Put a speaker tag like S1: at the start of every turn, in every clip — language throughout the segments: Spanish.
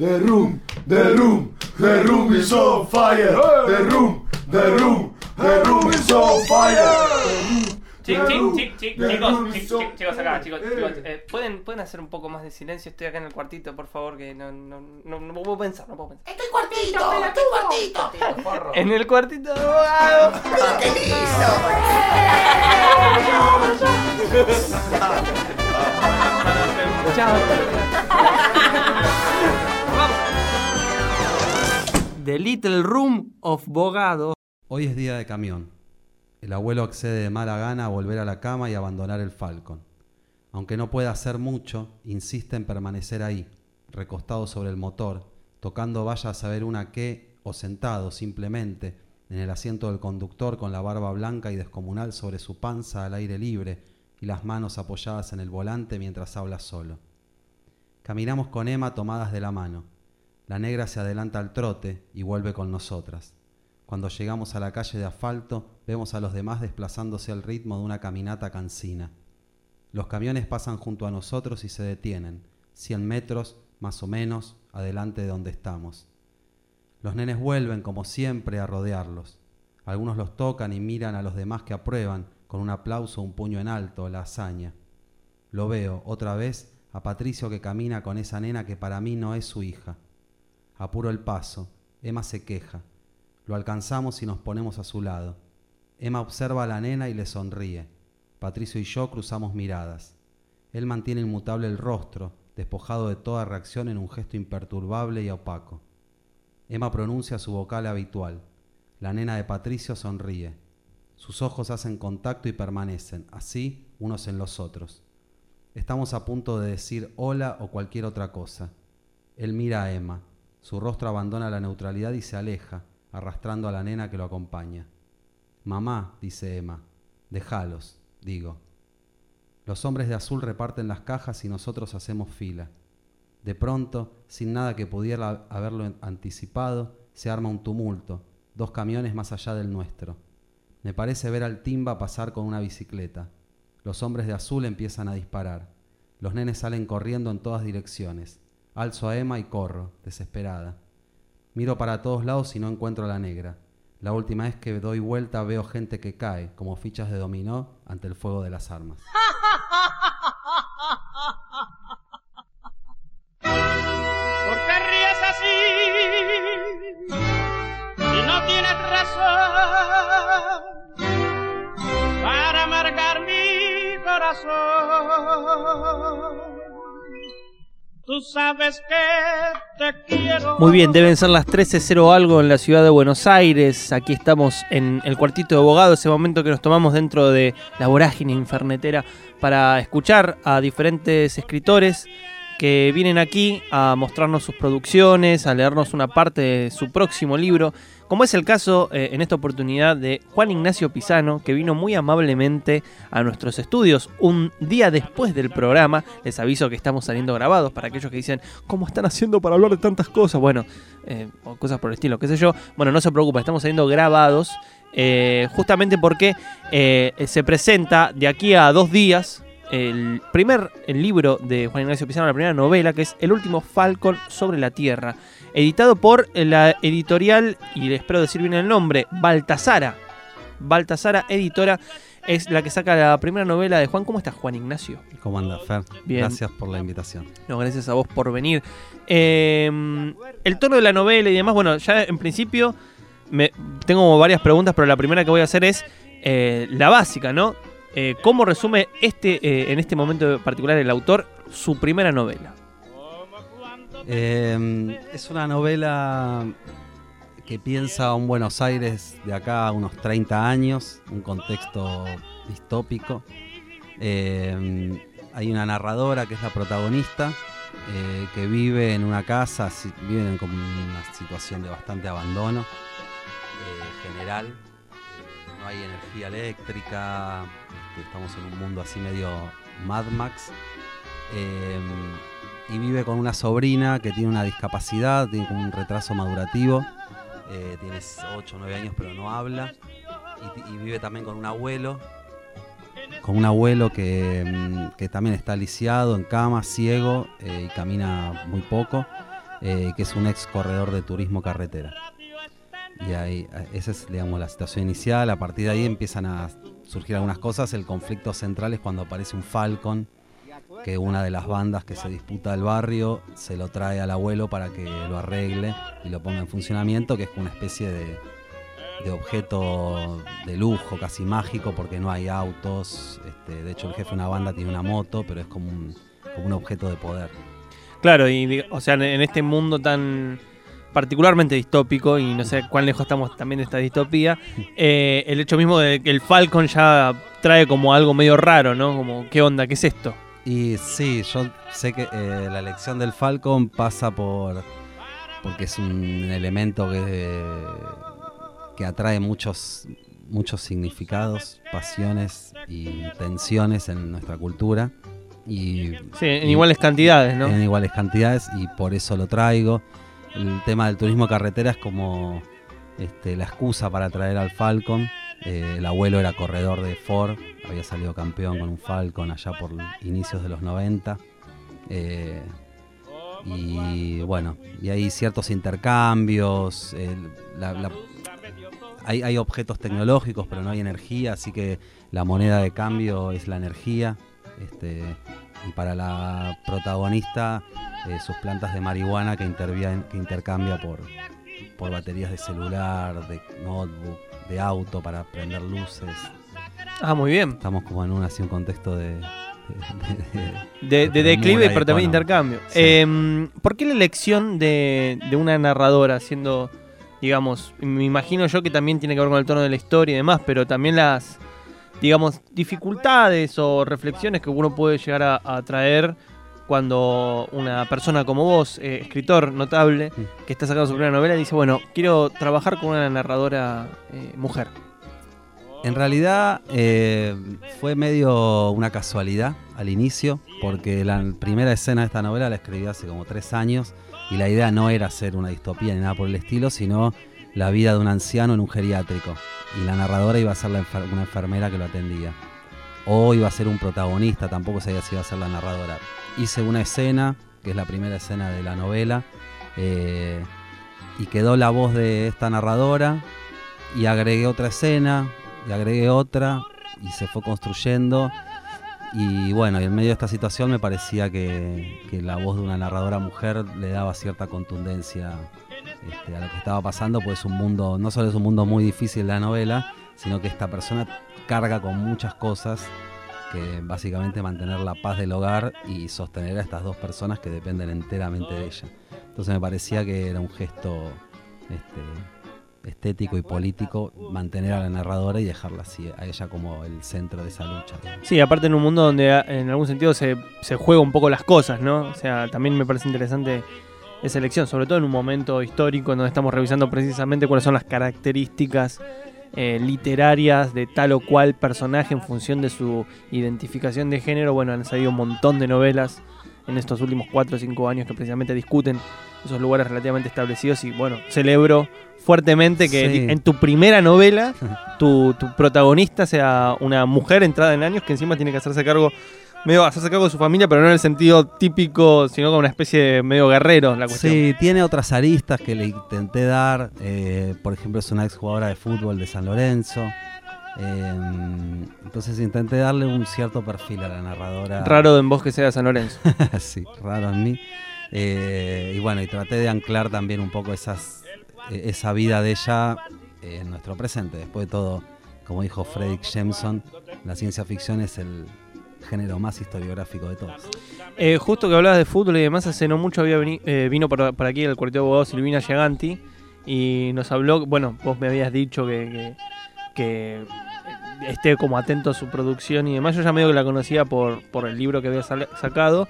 S1: The room, the room, the room is on fire. The room, the room, the room is on fire.
S2: Chic, chic, chic, chic, chicos, chic, chic, chicos acá, chicos, chicos, eh, ¿pueden, pueden hacer un poco más de silencio, estoy acá en el cuartito, por favor, que no, no, no, no puedo pensar, no puedo pensar.
S3: Estoy cuartito, estoy cuartito.
S2: En el cuartito de abogado.
S3: Pero qué lindo.
S2: Chao. The Little Room of Bogado.
S4: Hoy es día de camión. El abuelo accede de mala gana a volver a la cama y abandonar el Falcon. Aunque no pueda hacer mucho, insiste en permanecer ahí, recostado sobre el motor, tocando vaya a saber una qué o sentado simplemente en el asiento del conductor con la barba blanca y descomunal sobre su panza al aire libre y las manos apoyadas en el volante mientras habla solo. Caminamos con Emma tomadas de la mano. La negra se adelanta al trote y vuelve con nosotras. Cuando llegamos a la calle de asfalto, vemos a los demás desplazándose al ritmo de una caminata cansina. Los camiones pasan junto a nosotros y se detienen, cien metros, más o menos, adelante de donde estamos. Los nenes vuelven, como siempre, a rodearlos. Algunos los tocan y miran a los demás que aprueban, con un aplauso un puño en alto, la hazaña. Lo veo, otra vez, a Patricio que camina con esa nena que para mí no es su hija. Apuro el paso. Emma se queja. Lo alcanzamos y nos ponemos a su lado. Emma observa a la nena y le sonríe. Patricio y yo cruzamos miradas. Él mantiene inmutable el rostro, despojado de toda reacción en un gesto imperturbable y opaco. Emma pronuncia su vocal habitual. La nena de Patricio sonríe. Sus ojos hacen contacto y permanecen, así, unos en los otros. Estamos a punto de decir hola o cualquier otra cosa. Él mira a Emma. Su rostro abandona la neutralidad y se aleja, arrastrando a la nena que lo acompaña. Mamá, dice Emma. Déjalos, digo. Los hombres de azul reparten las cajas y nosotros hacemos fila. De pronto, sin nada que pudiera haberlo anticipado, se arma un tumulto, dos camiones más allá del nuestro. Me parece ver al Timba pasar con una bicicleta. Los hombres de azul empiezan a disparar. Los nenes salen corriendo en todas direcciones. Alzo a Emma y corro, desesperada. Miro para todos lados y no encuentro a la negra. La última vez que doy vuelta veo gente que cae, como fichas de dominó, ante el fuego de las armas.
S2: Muy bien, deben ser las 13.0 algo en la ciudad de Buenos Aires. Aquí estamos en el cuartito de abogado, ese momento que nos tomamos dentro de la vorágine infernetera para escuchar a diferentes escritores que vienen aquí a mostrarnos sus producciones, a leernos una parte de su próximo libro, como es el caso eh, en esta oportunidad de Juan Ignacio Pisano, que vino muy amablemente a nuestros estudios un día después del programa. Les aviso que estamos saliendo grabados para aquellos que dicen, ¿cómo están haciendo para hablar de tantas cosas? Bueno, eh, o cosas por el estilo, qué sé yo. Bueno, no se preocupe, estamos saliendo grabados. eh, justamente porque se presenta de aquí a dos días el primer el libro de Juan Ignacio Pizarro, la primera novela, que es El último Falcon sobre la Tierra, editado por la editorial, y le espero decir bien el nombre, Baltasara. Baltasara Editora es la que saca la primera novela de Juan. ¿Cómo estás, Juan Ignacio?
S4: ¿Cómo anda, Fer?
S2: Bien.
S4: Gracias por la invitación.
S2: No, gracias a vos por venir. Eh, el tono de la novela y demás, bueno, ya en principio me, tengo varias preguntas, pero la primera que voy a hacer es eh, la básica, ¿no? Eh, ¿Cómo resume este, eh, en este momento particular el autor su primera novela?
S4: Eh, es una novela que piensa un Buenos Aires de acá a unos 30 años, un contexto distópico. Eh, hay una narradora que es la protagonista, eh, que vive en una casa, vive en una situación de bastante abandono general. No hay energía eléctrica, estamos en un mundo así medio Mad Max. Eh, y vive con una sobrina que tiene una discapacidad, tiene un retraso madurativo, eh, tiene 8 o 9 años pero no habla, y, vive también con un abuelo, con un abuelo que, mm, que también está lisiado, en cama, ciego, eh, y camina muy poco, eh, que es un ex corredor de turismo carretera. Y ahí, esa es, digamos, la situación inicial. A partir de ahí empiezan a surgir algunas cosas. El conflicto central es cuando aparece un Falcon, que una de las bandas que se disputa el barrio se lo trae al abuelo para que lo arregle y lo ponga en funcionamiento, que es una especie de, de objeto de lujo, casi mágico, porque no hay autos. Este, de hecho, el jefe de una banda tiene una moto, pero es como un, como un objeto de poder.
S2: Claro, y o sea, en este mundo tan particularmente distópico, y no sé cuán lejos estamos también de esta distopía, eh, el hecho mismo de que el Falcon ya trae como algo medio raro, ¿no? Como, ¿qué onda? ¿Qué es esto?
S4: Y sí, yo sé que eh, la elección del Falcon pasa por. porque es un elemento que, que atrae muchos, muchos significados, pasiones y tensiones en nuestra cultura. Y
S2: Sí, en
S4: y-
S2: iguales cantidades, ¿no?
S4: en iguales cantidades y por eso lo traigo. El tema del turismo carretera es como este, la excusa para traer al Falcon. Eh, el abuelo era corredor de Ford, había salido campeón con un Falcon allá por inicios de los 90. Eh, y bueno, y hay ciertos intercambios. la- la- hay, hay objetos tecnológicos, pero no hay energía, así que la moneda de cambio es la energía. Este, y para la protagonista, eh, sus plantas de marihuana que, que intercambia por, por baterías de celular, de notebook, de auto para prender luces.
S2: Ah, muy bien.
S4: Estamos como en un, así, un contexto de... de- de-
S2: De, de
S4: de
S2: declive, pero también intercambio.
S4: Sí.
S2: Em, ¿Por qué la elección de, de una narradora siendo, digamos, me imagino yo que también tiene que ver con el tono de la historia y demás, pero también las, digamos, dificultades o reflexiones que uno puede llegar a, a traer cuando una persona como vos, eh, escritor notable, que está sacando su primera novela, dice, bueno, quiero trabajar con una narradora eh, mujer.
S4: En realidad eh, fue medio una casualidad al inicio, porque la primera escena de esta novela la escribí hace como tres años y la idea no era hacer una distopía ni nada por el estilo, sino la vida de un anciano en un geriátrico. Y la narradora iba a ser una enfermera que lo atendía. O iba a ser un protagonista, tampoco sabía si iba a ser la narradora. Hice una escena, que es la primera escena de la novela, eh, y quedó la voz de esta narradora, y agregué otra escena, y agregué otra, y se fue construyendo. Y bueno, en medio de esta situación me parecía que la voz de una narradora mujer le daba cierta contundencia este, a lo que estaba pasando, pues es un mundo, no solo es un mundo muy difícil la novela, sino que esta persona carga con muchas cosas que básicamente mantener la paz del hogar y sostener a estas dos personas que dependen enteramente de ella. Entonces me parecía que era un gesto este, estético y político mantener a la narradora y dejarla así, a ella como el centro de esa lucha.
S2: Sí, aparte en un mundo donde en algún sentido se, se juega un poco las cosas, ¿no? O sea, también me parece interesante esa elección, sobre todo en un momento histórico donde estamos revisando precisamente cuáles son las características eh, literarias de tal o cual personaje en función de su identificación de género. Bueno, han salido un montón de novelas en estos últimos 4 o 5 años que precisamente discuten esos lugares relativamente establecidos y bueno, celebro fuertemente que
S4: Sí.
S2: en tu primera novela tu, tu protagonista sea una mujer entrada en años que encima tiene que hacerse cargo, medio hacerse cargo de su familia, pero no en el sentido típico, sino como una especie de medio guerrero la cuestión.
S4: Sí, tiene otras aristas que le intenté dar. eh, por ejemplo, es una exjugadora de fútbol de San Lorenzo. eh, entonces intenté darle un cierto perfil a la narradora.
S2: Raro en vos que sea de San Lorenzo.
S4: sí, raro en mí. Eh, y bueno, y traté de anclar también un poco esas, eh, esa vida de ella en nuestro presente. Después de todo, como dijo Frederick Jameson, la ciencia ficción es el género más historiográfico de todos.
S2: Eh, justo que hablabas de fútbol y demás, hace no mucho había veni- eh, vino por, por aquí el cuartel de abogados Silvina Giganti y nos habló, bueno, vos me habías dicho que, que, que esté como atento a su producción y demás. Yo ya medio que la conocía por, por el libro que había sacado.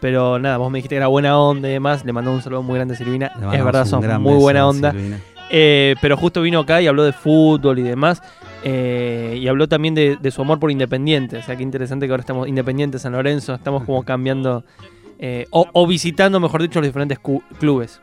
S2: Pero nada, vos me dijiste que era buena onda y demás. Le mandó un saludo muy grande a Silvina. Es verdad, son muy buena onda. Eh, pero justo vino acá y habló de fútbol y demás. Eh, y habló también de, de su amor por Independiente. O sea, qué interesante que ahora estamos Independiente San Lorenzo. Estamos como cambiando eh, o, o visitando, mejor dicho, los diferentes clubes.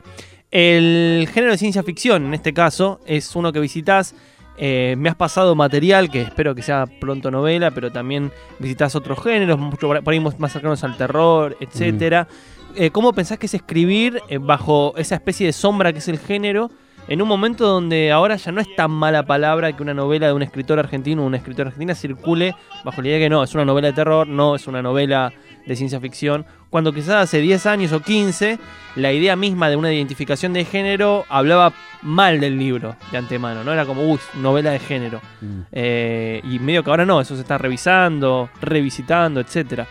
S2: El género de ciencia ficción, en este caso, es uno que visitas. eh, me has pasado material que espero que sea pronto novela, pero también visitas otros géneros, mucho por ahí más cercanos al terror, etcétera. eh, cómo pensás que es escribir bajo esa especie de sombra que es el género, en un momento donde ahora ya no es tan mala palabra que una novela de un escritor argentino o una escritora argentina circule bajo la idea de que no, es una novela de terror, no es una novela de ciencia ficción, cuando quizás hace 10 años o 15 la idea misma de una identificación de género hablaba mal del libro de antemano, ¿no? Era como, uy, novela de género.
S4: Mm.
S2: Eh, y medio que ahora no, eso se está revisando, revisitando, etcétera.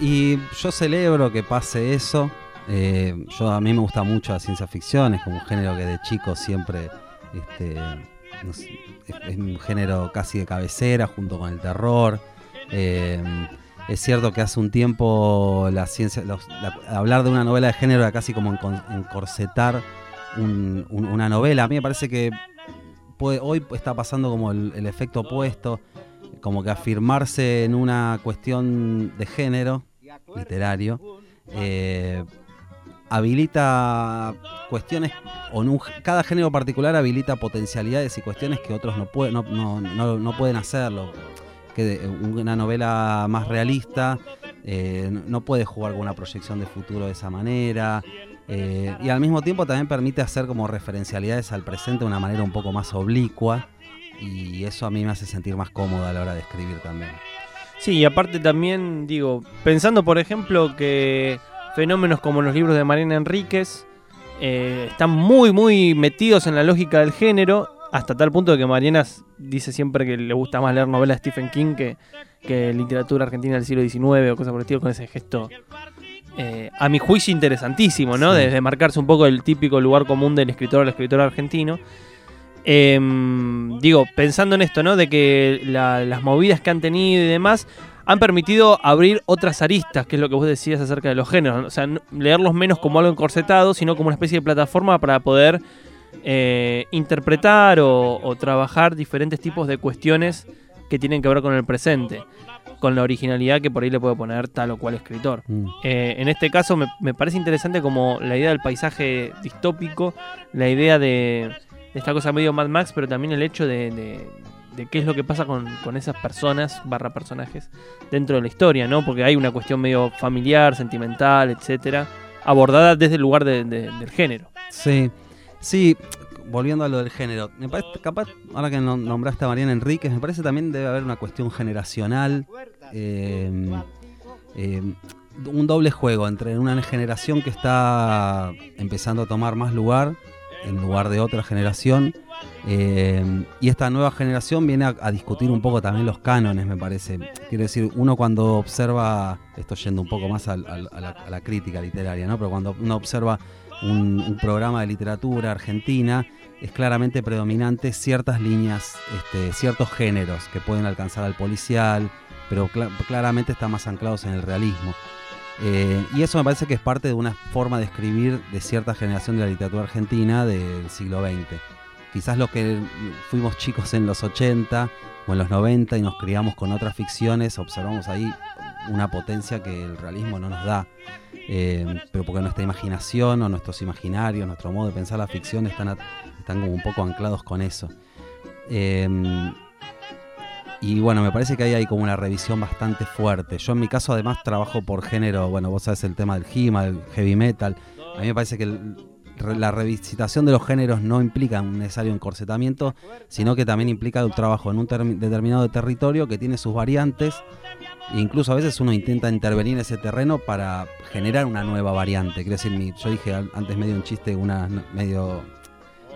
S4: Y yo celebro que pase eso. Eh, yo a mí me gusta mucho la ciencia ficción, es como un género que de chico siempre este, es, un género casi de cabecera junto con el terror. Eh, es cierto que hace un tiempo la ciencia, hablar de una novela de género era casi como encorsetar un- un- una novela. A mí me parece que puede- hoy está pasando como el, el efecto opuesto, como que afirmarse en una cuestión de género literario eh, habilita cuestiones, o un cada género particular habilita potencialidades y cuestiones que otros no, pueden no, no- no- no pueden hacerlo. Que una novela más realista eh, no- puede jugar con una proyección de futuro de esa manera. eh, y al mismo tiempo también permite hacer como referencialidades al presente de una manera un poco más oblicua. Y eso a mí me hace sentir más cómodo a la hora de escribir también.
S2: Sí, y aparte también, digo, pensando por ejemplo que fenómenos como los libros de Mariana Enríquez eh, están muy, muy metidos en la lógica del género, hasta tal punto de que Mariana dice siempre que le gusta más leer novelas de Stephen King que, que literatura argentina del siglo XIX o cosas por el estilo, con ese gesto, eh, a mi juicio, interesantísimo, ¿no?
S4: Sí.
S2: Desde marcarse un poco el típico lugar común del escritor o el escritor argentino. Em, digo, pensando en esto, ¿no? De que la- las movidas que han tenido y demás han permitido abrir otras aristas, que es lo que vos decías acerca de los géneros. O sea, leerlos menos como algo encorsetado, sino como una especie de plataforma para poder eh, interpretar o, o trabajar diferentes tipos de cuestiones que tienen que ver con el presente, con la originalidad que por ahí le puede poner tal o cual escritor.
S4: Mm.
S2: Eh, en este caso me, me parece interesante como la idea del paisaje distópico, la idea de, de esta cosa medio Mad Max, pero también el hecho de, de- de qué es lo que pasa con, con esas personas barra personajes dentro de la historia, ¿no? Porque hay una cuestión medio familiar, sentimental, etcétera, abordada desde el lugar de- de- del género.
S4: Sí, sí, volviendo a lo del género, me parece, capaz, ahora que no- nombraste a Mariana Enríquez, me parece también debe haber una cuestión generacional, eh, eh, un doble juego entre una generación que está empezando a tomar más lugar en lugar de otra generación. Eh, y esta nueva generación viene a, discutir un poco también los cánones, me parece. Quiero decir, uno cuando observa, esto yendo un poco más a, la, crítica literaria, ¿no? Pero cuando uno observa un, programa de literatura argentina, es claramente predominante ciertas líneas, este, ciertos géneros que pueden alcanzar al policial, pero cla- claramente están más anclados en el realismo. Eh, y eso me parece que es parte de una forma de escribir de cierta generación de la literatura argentina del siglo XX. Quizás los que fuimos chicos en los 80 o en los 90 y nos criamos con otras ficciones, observamos ahí una potencia que el realismo no nos da. Eh, pero porque nuestra imaginación o nuestros imaginarios, nuestro modo de pensar la ficción están, están como un poco anclados con eso. Eh, y bueno, me parece que ahí hay como una revisión bastante fuerte. Yo en mi caso además trabajo por género, bueno, vos sabes el tema del HIMA, del heavy metal. A mí me parece que la revisitación de los géneros no implica un necesario encorsetamiento, sino que también implica un trabajo en un termi- determinado territorio que tiene sus variantes. E incluso a veces uno intenta intervenir en ese terreno para generar una nueva variante. Quiero decir, yo dije antes medio un chiste, una medio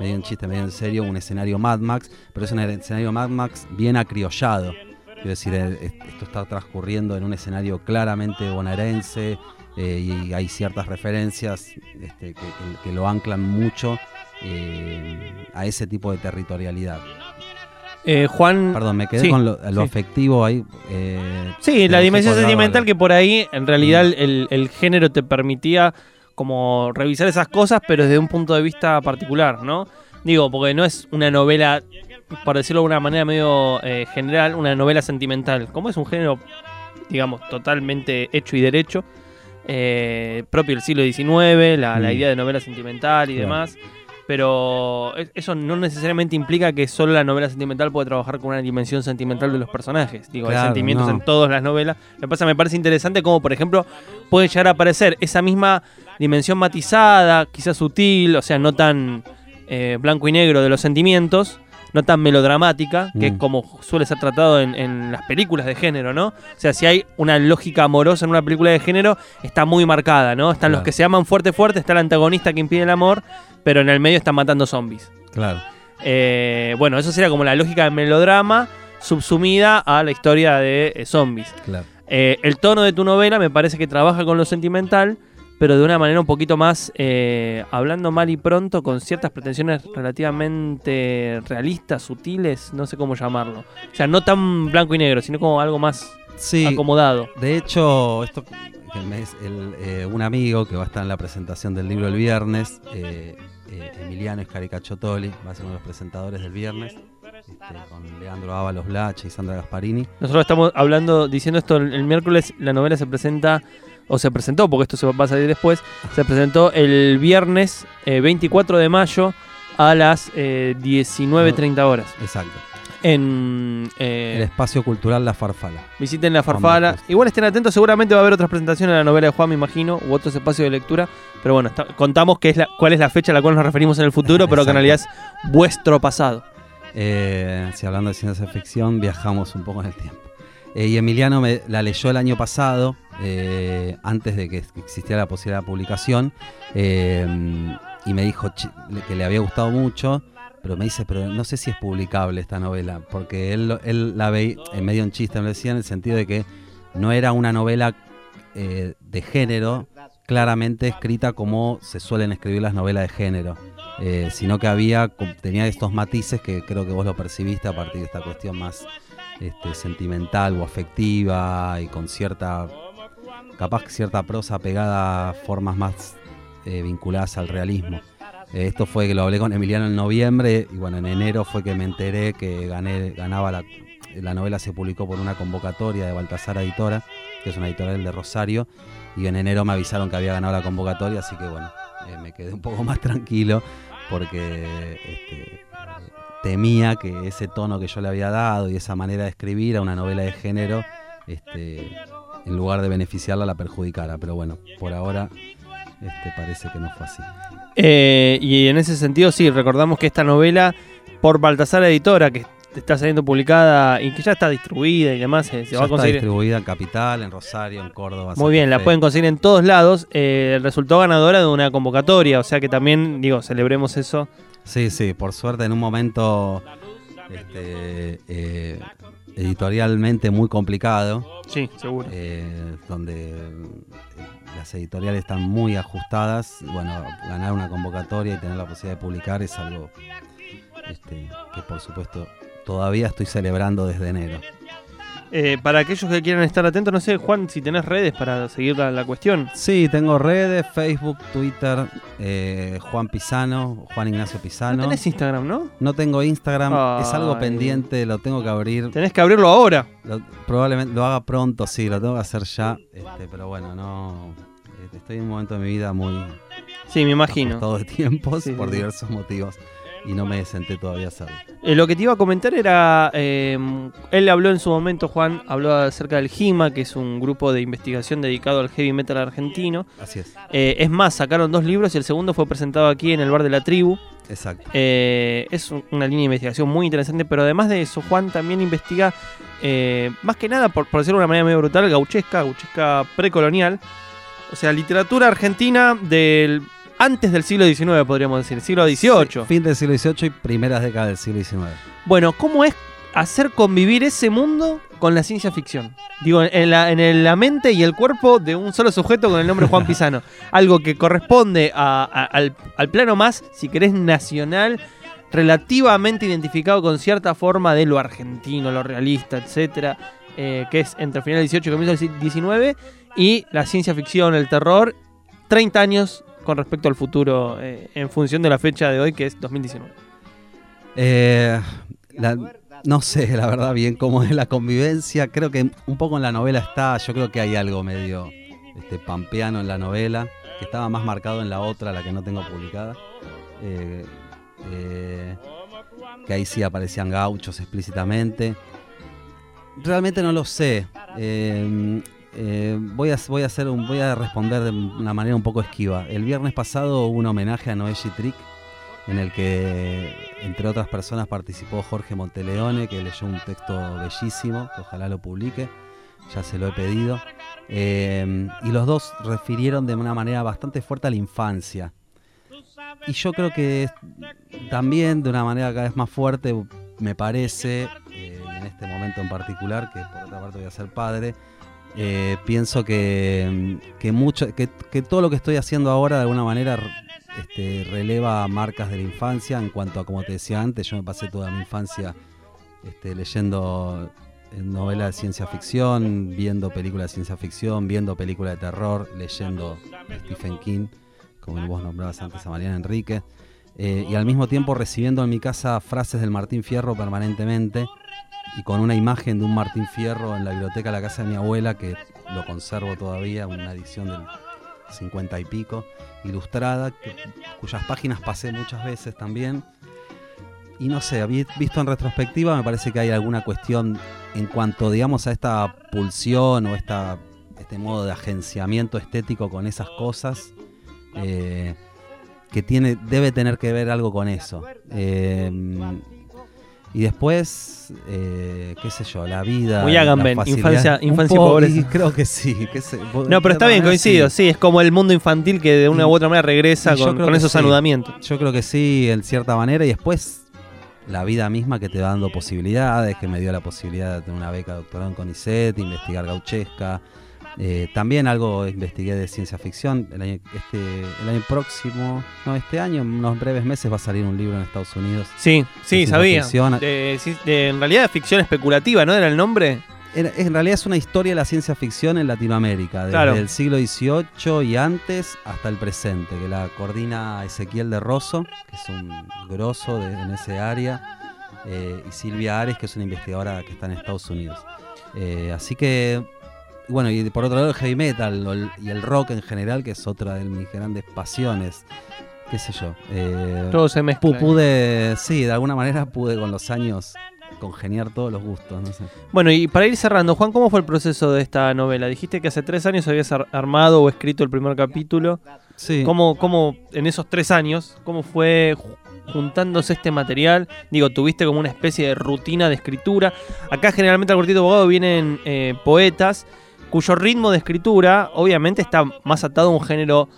S4: medio en chiste, medio en serio, un escenario Mad Max, pero es un escenario Mad Max bien acriollado. Quiero decir, eh, est- esto está transcurriendo en un escenario claramente bonaerense eh, y hay ciertas referencias este, que, que- que lo anclan mucho eh, a ese tipo de territorialidad.
S2: Eh, Juan...
S4: Perdón, me quedé
S2: Sí,
S4: con lo, lo
S2: sí.
S4: afectivo ahí.
S2: Sí, la dimensión sentimental que por ahí en realidad
S4: Mm.
S2: el, el- el género te permitía como revisar esas cosas, pero desde un punto de vista particular, ¿no? Digo, porque no es una novela, por decirlo de una manera medio eh, general, una novela sentimental. Como es un género, digamos, totalmente hecho y derecho, eh, propio del siglo XIX, la, la
S4: Mm.
S2: idea de novela sentimental y
S4: Claro.
S2: demás. Pero es- eso no necesariamente implica que solo la novela sentimental puede trabajar con una dimensión sentimental de los personajes. Digo, hay
S4: Claro,
S2: sentimientos
S4: no.
S2: en todas las novelas. Lo que pasa, me parece interesante como, por ejemplo, puede llegar a aparecer esa misma dimensión matizada, quizás sutil, o sea, no tan eh, blanco y negro de los sentimientos, no tan melodramática, que es
S4: Mm.
S2: como suele ser tratado en, en las películas de género, ¿no? O sea, si hay una lógica amorosa en una película de género, está muy marcada, ¿no? Están los que se aman fuerte, fuerte, está el antagonista que impide el amor, pero en el medio están matando zombies.
S4: Claro.
S2: Eh, bueno, eso sería como la lógica del melodrama subsumida a la historia de eh, zombies.
S4: Claro.
S2: Eh, el tono de tu novela me parece que trabaja con lo sentimental, pero de una manera un poquito más, eh, hablando mal y pronto, con ciertas pretensiones relativamente realistas, sutiles, no sé cómo llamarlo. O sea, no tan blanco y negro, sino como algo más
S4: Sí,
S2: acomodado.
S4: de hecho, esto que me es el, eh, un amigo que va a estar en la presentación del libro el viernes, eh, eh, Emiliano Escaricachotoli, va a ser uno de los presentadores del viernes, este, con Leandro Ábalos Blache y Sandra Gasparini.
S2: Nosotros estamos hablando, diciendo esto el, el miércoles, la novela se presenta, o se presentó, porque esto se va a salir después, se presentó el viernes eh, 24 de mayo a las eh, 19.30 horas.
S4: Exacto.
S2: En, eh,
S4: El espacio cultural La Farfala.
S2: Visiten la farfala. Igual estén atentos, seguramente va a haber otras presentaciones de la novela de Juan, me imagino, u otros espacios de lectura. Pero bueno, está- contamos que es la, cuál es la fecha a la cual nos referimos en el futuro, pero que en realidad es vuestro pasado.
S4: Eh, si hablando de ciencia ficción, viajamos un poco en el tiempo. Eh, y Emiliano me la leyó el año pasado, eh, antes de que existiera la posibilidad de publicación, eh, y me dijo que le había gustado mucho, pero me dice, pero no sé si es publicable esta novela, porque él, él la veía en medio en chiste, me lo decía, en el sentido de que no era una novela de género, claramente escrita como se suelen escribir las novelas de género sino que había tenía estos matices que creo que vos lo percibiste a partir de esta cuestión más este, sentimental o afectiva y con cierta capaz que cierta prosa pegada a formas más eh, vinculadas al realismo. Eh, esto fue que lo hablé con Emiliano en noviembre y bueno, en enero fue que me enteré que gané, ganaba la, la novela se publicó por una convocatoria de Baltasar Editora, que es una editorial de Rosario, y en enero me avisaron que había ganado la convocatoria, así que bueno, eh, me quedé un poco más tranquilo porque este, temía que ese tono que yo le había dado y esa manera de escribir a una novela de género, este, en lugar de beneficiarla, la perjudicara. Pero bueno, por ahora este, parece que no fue así.
S2: Eh, y en ese sentido, sí, recordamos que esta novela, por Baltasar Editora, que está saliendo publicada y que ya está distribuida y demás, eh, se
S4: Ya
S2: va a
S4: está
S2: conseguir.
S4: distribuida en Capital, en Rosario, en Córdoba.
S2: Muy bien, la pueden conseguir en todos lados. Eh, resultó ganadora de una convocatoria, o sea que también, digo, celebremos eso.
S4: Sí, sí, por suerte en un momento este, eh, editorialmente muy complicado,
S2: Sí, seguro.
S4: eh, donde eh, las editoriales están muy ajustadas. Bueno, ganar una convocatoria y tener la posibilidad de publicar es algo este, que por supuesto todavía estoy celebrando desde enero.
S2: Eh, para aquellos que quieran estar atentos, no sé, Juan, si tenés redes para seguir la, la cuestión.
S4: Sí, tengo redes, Facebook, Twitter, eh, Juan Pisano, Juan Ignacio
S2: No
S4: Pisano.
S2: tenés Instagram, ¿no?
S4: No tengo Instagram, es algo pendiente, lo tengo que abrir.
S2: Tenés que abrirlo ahora.
S4: Lo- probablemente lo haga pronto, sí, lo tengo que hacer ya. Este, pero bueno, no. eh, Estoy en un momento de mi vida muy
S2: Sí, me imagino.
S4: ajustado de tiempos
S2: Sí,
S4: por
S2: sí.
S4: diversos motivos y no me senté todavía a hacerlo.
S2: Eh, lo que te iba a comentar era, eh, él habló en su momento, Juan, habló acerca del GIMA, que es un grupo de investigación dedicado al heavy metal argentino.
S4: Así es,
S2: Eh, es más, sacaron dos libros y el segundo fue presentado aquí en el Bar de la Tribu.
S4: exacto.
S2: Eh, es un- una línea de investigación muy interesante, pero además de eso, Juan también investiga, más que nada, por, por decirlo de una manera medio brutal, gauchesca, gauchesca precolonial. O sea, literatura argentina del antes del siglo XIX, podríamos decir, siglo XVIII.
S4: Sí, fin del siglo XVIII y primeras décadas del siglo XIX.
S2: Bueno, ¿cómo es hacer convivir ese mundo con la ciencia ficción? Digo, en la, en la mente y el cuerpo de un solo sujeto con el nombre Juan Pisano. Algo que corresponde a- a- al, al plano más, si querés, nacional, relativamente identificado con cierta forma de lo argentino, lo realista, etcétera, eh, que es entre final del 18 y comienzo del 19, y la ciencia ficción, el terror, 30 años con respecto al futuro, eh, en función de la fecha de hoy, que es 2019.
S4: Eh, no sé, la verdad, bien cómo es la convivencia. Creo que un poco en la novela está, yo creo que hay algo medio este, pampeano en la novela, que estaba más marcado en la otra, la que no tengo publicada. eh, que ahí sí aparecían gauchos explícitamente. Realmente no lo sé. Eh, voy, a, voy, a hacer voy a responder de una manera un poco esquiva. El viernes pasado hubo un homenaje a Noé Trick en el que, entre otras personas, participó Jorge Monteleone, que leyó un texto bellísimo, que ojalá lo publique, ya se lo he pedido. Eh, y los dos refirieron de una manera bastante fuerte a la infancia. Y yo creo que también de una manera cada vez más fuerte, me parece, eh, en este momento en particular, que por otra parte voy a ser padre, eh, pienso que, que mucho, que, todo lo que estoy haciendo ahora de alguna manera este, releva marcas de la infancia. En cuanto a, como te decía antes, yo me pasé toda mi infancia este, leyendo eh, novelas de ciencia ficción, viendo películas de ciencia ficción, viendo películas de terror, leyendo Stephen King, como vos nombrabas antes a Mariana Enrique, eh, y al mismo tiempo recibiendo en mi casa frases del Martín Fierro permanentemente y con una imagen de un Martín Fierro en la biblioteca de la casa de mi abuela que lo conservo todavía, una edición del 50 y pico, ilustrada, cuyas páginas pasé muchas veces también. Y no sé, vi- visto en retrospectiva, me parece que hay alguna cuestión en cuanto, digamos, a esta pulsión o esta, este modo de agenciamiento estético con esas cosas, eh, que tiene, debe tener que ver algo con eso. Eh, y después, eh, qué sé yo, la vida.
S2: Muy Agamben, infancia- infancia y pobreza.
S4: y creo que sí. que se-
S2: No, pero está bien, coincido.
S4: sí.
S2: Sí, es como el mundo infantil que de una
S4: Y-
S2: u otra manera regresa con, esos
S4: sí.
S2: anudamientos.
S4: Yo creo que sí, en cierta manera, y después la vida misma que te va dando posibilidades, que me dio la posibilidad de tener una beca de doctorado en CONICET, investigar gauchesca. Eh, también algo investigué de ciencia ficción. El año, este, el año próximo, no, este año, en unos breves meses va a salir un libro en Estados Unidos.
S2: Sí, sí, sabía. De- de- en realidad ficción especulativa, ¿no era el nombre?
S4: En realidad es una historia de la ciencia ficción en Latinoamérica, desde
S2: Claro.
S4: el siglo XVIII y antes hasta el presente, que la coordina Ezequiel de Rosso, que es un grosso de- en ese área, eh, y Silvia Ares, que es una investigadora que está en Estados Unidos. Eh, así que, bueno, y por otro lado el heavy metal el- y el rock en general, que es otra de mis grandes pasiones, qué sé yo. eh,
S2: Todo se mezcla.
S4: pu- pude, sí, de alguna manera pude con los años congeniar todos los gustos, no sé.
S2: Bueno, y para ir cerrando, Juan, ¿cómo fue el proceso de esta novela? Dijiste que hace tres años habías ar- armado o escrito el primer capítulo.
S4: Sí.
S2: ¿Cómo, cómo en esos tres años, cómo fue ju- juntándose este material? Digo, tuviste como una especie de rutina de escritura. Acá generalmente al cuartito abogado vienen eh, poetas cuyo ritmo de escritura obviamente está más atado a un género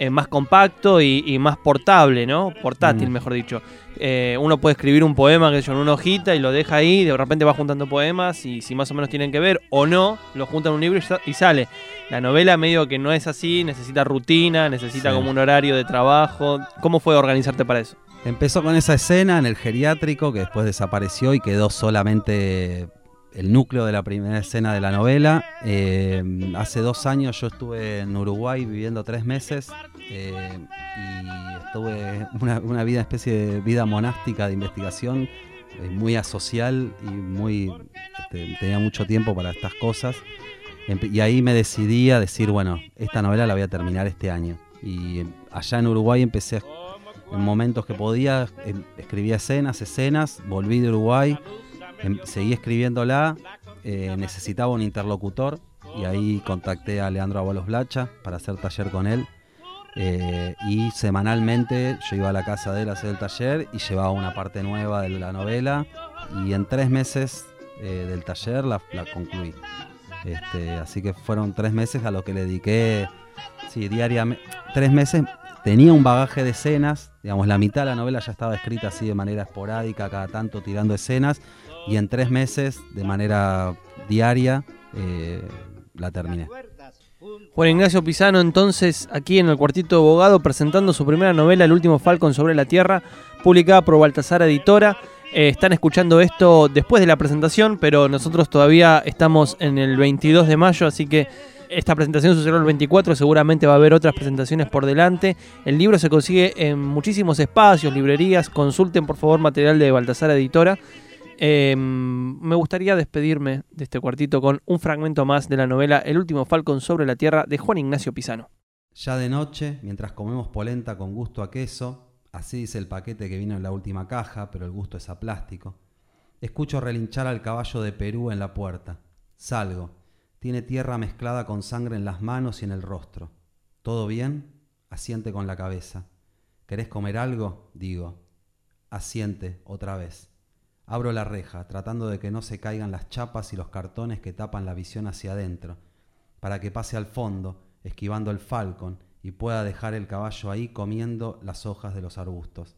S2: eh, más compacto y, y más portable, ¿no? Portátil,
S4: Mm.
S2: mejor dicho. Eh, uno puede escribir un poema que yo en una hojita y lo deja ahí, de repente va juntando poemas y si más o menos tienen que ver o no, lo junta en un libro y, sa- y sale. La novela medio que no es así, necesita rutina, necesita
S4: Sí.
S2: como un horario de trabajo. ¿Cómo fue organizarte para eso?
S4: Empezó con esa escena en el geriátrico que después desapareció y quedó solamente el núcleo de la primera escena de la novela. Eh, hace dos años yo estuve en Uruguay viviendo tres meses eh, y estuve una, una vida, especie de vida monástica de investigación, eh, muy asocial y muy este, tenía mucho tiempo para estas cosas. Y ahí me decidí a decir, bueno, esta novela la voy a terminar este año. Y allá en Uruguay empecé en momentos que podía, em, escribía escenas, escenas, volví de Uruguay, em, seguí escribiéndola, eh, necesitaba un interlocutor y ahí contacté a Leandro Abuelos Blacha para hacer taller con él. eh, y semanalmente yo iba a la casa de él a hacer el taller y llevaba una parte nueva de la novela y en tres meses eh, del taller la, la concluí. Este, así que fueron tres meses a lo que le dediqué, sí, diariamente, tres meses tenía un bagaje de escenas, digamos, la mitad de la novela ya estaba escrita así de manera esporádica, cada tanto tirando escenas, y en tres meses, de manera diaria, eh, la terminé.
S2: Juan Ignacio Pisano, entonces, aquí en el Cuartito de Abogado, presentando su primera novela, El último Falcon sobre la Tierra, publicada por Baltasar Editora. Eh, están escuchando esto después de la presentación, pero nosotros todavía estamos en el 22 de mayo, así que esta presentación sucedió el 24, seguramente va a haber otras presentaciones por delante. El libro se consigue en muchísimos espacios, librerías, consulten por favor material de Baltasar Editora. Eh, me gustaría despedirme de este cuartito con un fragmento más de la novela El último Falcon sobre la Tierra de Juan Ignacio Pisano.
S4: Ya de noche, mientras comemos polenta con gusto a queso, Así dice el paquete que vino en la última caja, pero el gusto es a plástico. Escucho relinchar al caballo de Perú en la puerta. Salgo. Tiene tierra mezclada con sangre en las manos y en el rostro. ¿Todo bien? Asiente con la cabeza. ¿Querés comer algo? Digo. Asiente otra vez. Abro la reja, tratando de que no se caigan las chapas y los cartones que tapan la visión hacia adentro, para que pase al fondo, esquivando el falcon, y pueda dejar el caballo ahí comiendo las hojas de los arbustos.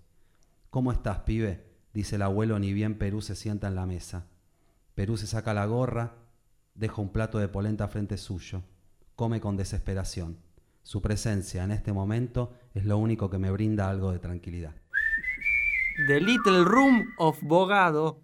S4: ¿Cómo estás, pibe? dice el abuelo ni bien Perú se sienta en la mesa. Perú se saca la gorra, deja un plato de polenta frente suyo, come con desesperación. Su presencia en este momento es lo único que me brinda algo de tranquilidad.
S2: The Little Room of Bogado